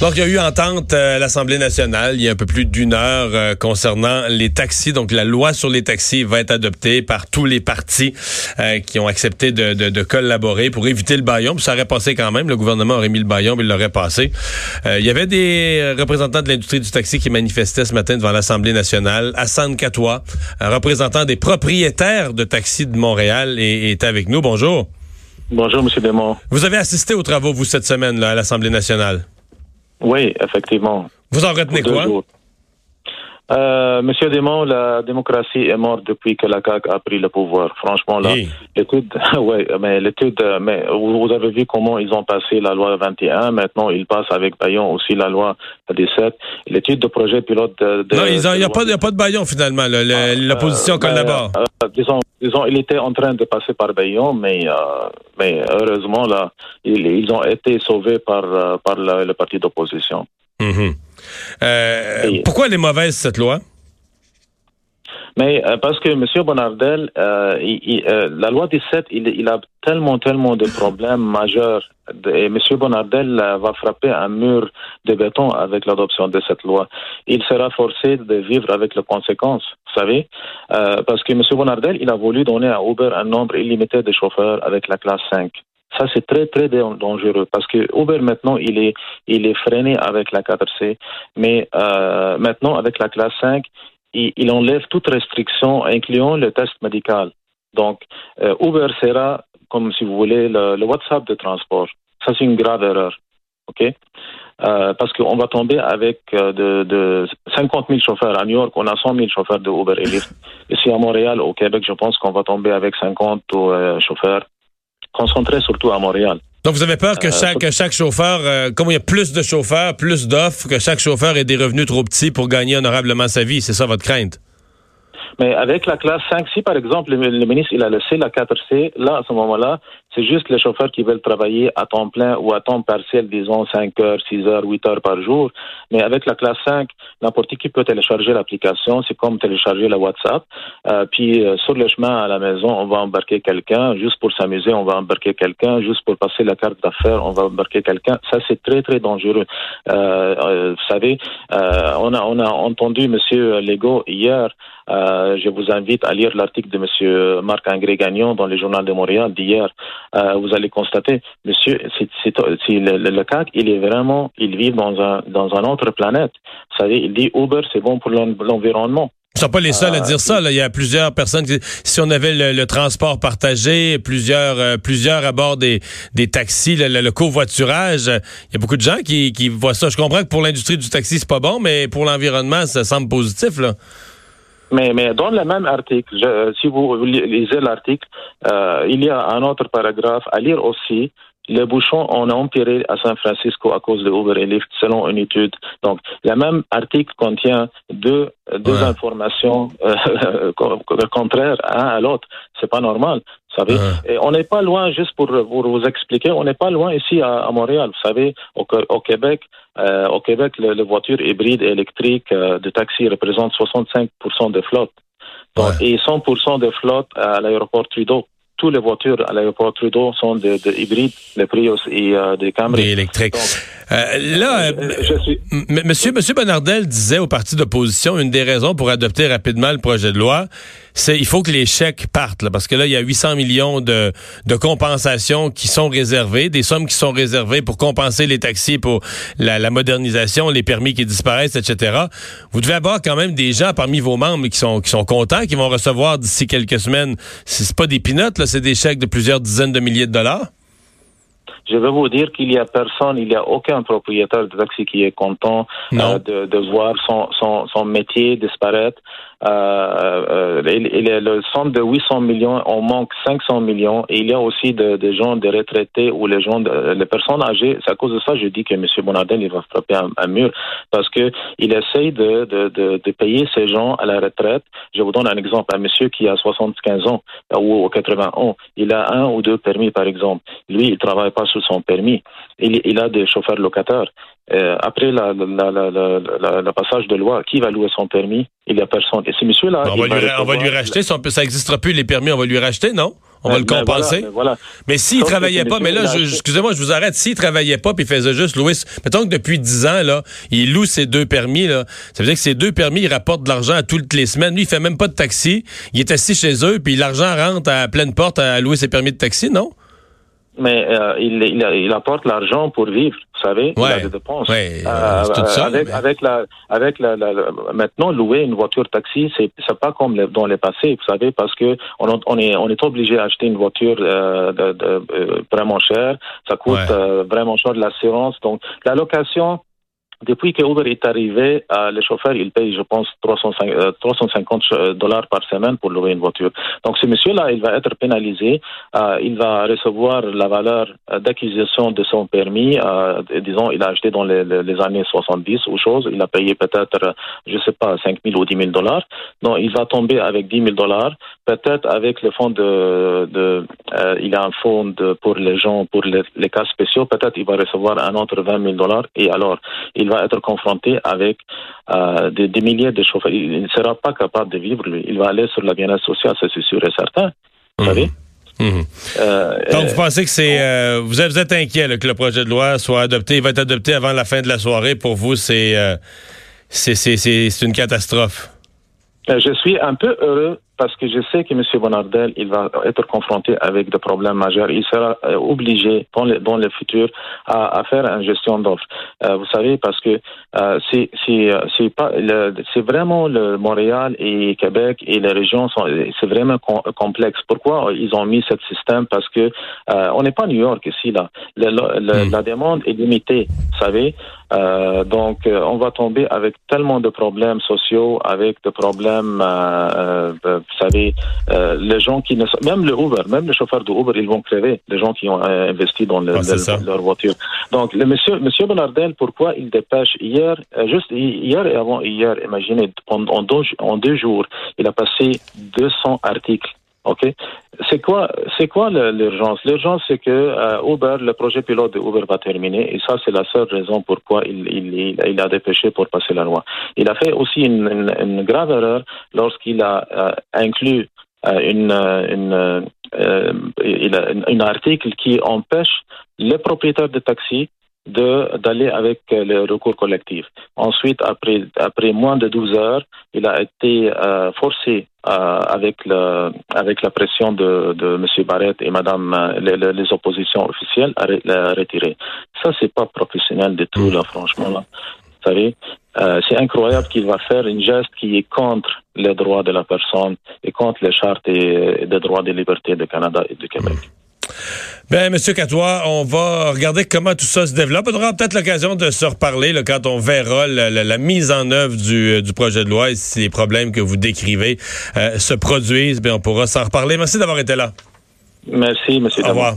Donc, il y a eu entente à l'Assemblée nationale il y a un peu plus d'une heure euh, concernant les taxis. Donc, la loi sur les taxis va être adoptée par tous les partis euh, qui ont accepté de, collaborer pour éviter le baillon. ça aurait passé quand même. Le gouvernement aurait mis le baillon, mais il l'aurait passé. Euh, il y avait des représentants de l'industrie du taxi qui manifestaient ce matin devant l'Assemblée nationale. Hassan Katoua, un représentant des propriétaires de taxis de Montréal, est, avec nous. Bonjour. Bonjour, M. Desmond. Vous avez assisté aux travaux, vous, cette semaine, là, à l'Assemblée nationale? Oui, effectivement. Vous en retenez quoi? Euh, Monsieur Desmond, la démocratie est morte depuis que la CAQ a pris le pouvoir. Franchement, là, l'étude, ouais, mais l'étude, mais vous avez vu comment ils ont passé la loi 21. Maintenant, ils passent avec Bayon aussi la loi 17. L'étude de projet pilote de. non, il n'y a, pas, a pas de Bayon finalement. Ah, l'opposition euh, collabore. Euh, disons, disons, il était en train de passer par Bayon, mais, euh, mais heureusement là, ils, ils, ont été sauvés par par le parti d'opposition. Mhm. Euh, pourquoi elle est mauvaise, cette loi? Mais euh, parce que M. Bonardel, euh, la loi 17, il, il, a tellement, tellement de problèmes majeurs. Et M. Bonardel va frapper un mur de béton avec l'adoption de cette loi. Il sera forcé de vivre avec les conséquences, vous savez, parce que M. Bonardel, il a voulu donner à Uber un nombre illimité de chauffeurs avec la classe 5. Ça, c'est très, très dangereux parce que Uber, maintenant, il est, il est freiné avec la 4C. Mais euh, maintenant, avec la classe 5, il, enlève toute restriction, incluant le test médical. Donc, euh, Uber sera, comme si vous voulez, le, WhatsApp de transport. Ça, c'est une grave erreur. OK? Euh, parce qu'on va tomber avec de, de, 50 000 chauffeurs. À New York, on a 100 000 chauffeurs de Uber et Lyft. Ici à Montréal, au Québec, je pense qu'on va tomber avec 50 chauffeurs concentré surtout à Montréal. Donc, vous avez peur que euh, chaque, chaque chauffeur, euh, comme il y a plus de chauffeurs, plus d'offres, que chaque chauffeur ait des revenus trop petits pour gagner honorablement sa vie. C'est ça votre crainte? Mais avec la classe 5, si par exemple le, ministre il a laissé la 4C, là, à ce moment-là, c'est juste les chauffeurs qui veulent travailler à temps plein ou à temps partiel, disons 5 heures, 6 heures, 8 heures par jour. Mais avec la classe 5, n'importe qui peut télécharger l'application. C'est comme télécharger la WhatsApp. Euh, puis euh, sur le chemin à la maison, on va embarquer quelqu'un. Juste pour s'amuser, on va embarquer quelqu'un. Juste pour passer la carte d'affaires, on va embarquer quelqu'un. Ça, c'est très, très dangereux. Euh, euh vous savez, euh, on, a, on a entendu Monsieur Legault hier. je vous invite à lire l'article de Monsieur Marc-André Gagnon dans le Journal de Montréal d'hier. Euh, vous allez constater, monsieur, c'est, le, le, CAC, il est vraiment, il vit dans un dans une autre planète. Vous savez, il dit Uber, c'est bon pour l'environnement. Ils sont pas les seuls à dire ça. Là. Il y a plusieurs personnes qui, si on avait le, transport partagé, plusieurs, euh, plusieurs à bord des, des taxis, le, covoiturage, il y a beaucoup de gens qui, qui voient ça. Je comprends que pour l'industrie du taxi, c'est pas bon, mais pour l'environnement, ça semble positif. Là. Mais, mais dans le même article, si vous lisez l'article, euh, il y a un autre paragraphe à lire aussi. Les bouchons ont empiré à San Francisco à cause de Uber et Lyft, selon une étude. Donc, le même article contient deux, deux informations euh, contraires un à l'autre. C'est pas normal. Vous savez, et on n'est pas loin, juste pour, pour vous expliquer, on n'est pas loin ici à, à, Montréal. Vous savez, au, au Québec, euh, au Québec, les voitures hybrides et électriques euh, de taxi représentent 65% de flotte. Et 100% de flotte à l'aéroport Trudeau toutes les voitures à l'aéroport Trudeau sont de, de hybrides, les Prius et euh, des Camry. Des électriques. Euh, là, euh, je suis... Monsieur, Monsieur Bernardel disait au parti d'opposition une des raisons pour adopter rapidement le projet de loi, c'est il faut que les chèques partent là, parce que là il y a 800 millions de, de compensations qui sont réservées, des sommes qui sont réservées pour compenser les taxis pour la, la modernisation, les permis qui disparaissent, etc. Vous devez avoir quand même des gens parmi vos membres qui sont qui sont contents, qui vont recevoir d'ici quelques semaines. C'est pas des pinottes là, c'est des chèques de plusieurs dizaines de milliers de dollars? Je veux vous dire qu'il y a personne, il n'y a aucun propriétaire de taxi qui est content euh, de, de, voir son, son, son métier disparaître. Euh, euh, est le centre de 800 millions, on manque 500 millions. Et il y a aussi des de gens, des retraités ou les gens, de, les personnes âgées. C'est à cause de ça je dis que M. Bonardel il va frapper un, mur parce que il essaye de, de, de, de, payer ces gens à la retraite. Je vous donne un exemple. Un monsieur qui a 75 ans ou 80 ans, il a un ou deux permis par exemple. Lui, il travaille pas sous son permis. Il, il a des chauffeurs locataires. Euh, après la, la, la, la, passage de loi, qui va louer son permis? Il n'y a personne. Et ce monsieur-là... On, va lui, on va lui, racheter, ça n'existera plus les permis, on va lui racheter, non? on va le compenser. Mais s'il travaillait pas, mais là, excusez-moi, je vous arrête. S'il travaillait pas puis il faisait juste louer, mettons que depuis 10 ans, là, il loue ses deux permis, là. Ça veut dire que ces deux permis, il rapporte de l'argent à toutes les semaines. Lui, il fait même pas de taxi. Il est assis chez eux puis l'argent rentre à pleine porte à louer ses permis de taxi, non? Mais euh, il, il, il, apporte l'argent pour vivre, vous savez, ouais. il a des dépenses. Ouais, euh, tout ça, avec, mais... avec la, avec la, la, maintenant louer une voiture taxi, c'est c'est pas comme dans les passés, vous savez, parce que on, on est on est obligé d'acheter une voiture euh, de, de, euh, vraiment chère, ça coûte Ouais. euh, vraiment cher de l'assurance, donc la location. Depuis que Uber est arrivé, euh, les chauffeurs, ils payent, je pense, 350, euh, 350 dollars par semaine pour louer une voiture. Donc, ce monsieur-là, il va être pénalisé. Euh, il va recevoir la valeur euh, d'acquisition de son permis. Euh, disons, il a acheté dans les, années 70 ou chose. Il a payé peut-être, euh, je sais pas, 5 000 ou 10 000 dollars. Donc, il va tomber avec 10 000 dollars. Peut-être avec le fonds de, euh, il a un fonds pour les gens, pour les, les cas spéciaux. Peut-être il va recevoir un autre 20 000 dollars. Et alors, il va être confronté avec euh, des, des, milliers de chauffeurs. Il ne sera pas capable de vivre, lui. Il va aller sur la bien-être sociale, ça c'est sûr et certain. Vous savez? Mmh. Euh, Donc, vous pensez que c'est. Euh, vous, êtes, vous êtes inquiet là, que le projet de loi soit adopté. Il va être adopté avant la fin de la soirée. Pour vous, c'est euh, c'est une catastrophe. Je suis un peu heureux parce que je sais que M. Bonardel, il va être confronté avec des problèmes majeurs. Il sera euh, obligé, dans le, dans le futur, à, à faire une gestion d'offres. Euh, vous savez, parce que euh, c'est c'est pas c'est vraiment le Montréal et Québec et les régions sont c'est vraiment com complexe. Pourquoi ils ont mis ce système? Parce que euh, on n'est pas New York ici là. Le, le, mm. La demande est limitée, vous savez. Euh, donc, euh, on va tomber avec tellement de problèmes sociaux, avec des problèmes, euh, vous savez, les gens qui ne sont, même le Uber, même les chauffeurs de Uber, ils vont crever, les gens qui ont investi dans le, ah, le, leur voiture. Donc, le monsieur, monsieur Bonardel, pourquoi il dépêche hier, juste hier et avant hier, imaginez, en, en, deux, en deux jours, il a passé 200 articles OK? C'est quoi, c'est quoi l'urgence? L'urgence, c'est que euh, Uber, le projet pilote de Uber va terminer, et ça, c'est la seule raison pourquoi il, il, a dépêché pour passer la loi. Il a fait aussi une, une, une grave erreur lorsqu'il a euh, inclus euh, une, une, il a, un article qui empêche les propriétaires de taxis de d'aller avec le recours collectif. Ensuite, après après moins de 12 heures, il a été euh, forcé euh, avec le avec la pression de de monsieur Barrett et madame euh, les, oppositions officielles à la retirer. Ça c'est pas professionnel du tout là franchement là. Vous savez, euh, c'est incroyable qu'il va faire une geste qui est contre les droits de la personne et contre les chartes et, des droits des libertés du Canada et du Québec. Bien, Monsieur Catois, on va regarder comment tout ça se développe. On aura peut-être l'occasion de se reparler là, quand on verra la, la, la mise en œuvre du, du, projet de loi et si les problèmes que vous décrivez euh, se produisent. Bien, on pourra s'en reparler. Merci d'avoir été là. Merci, Monsieur. Au revoir.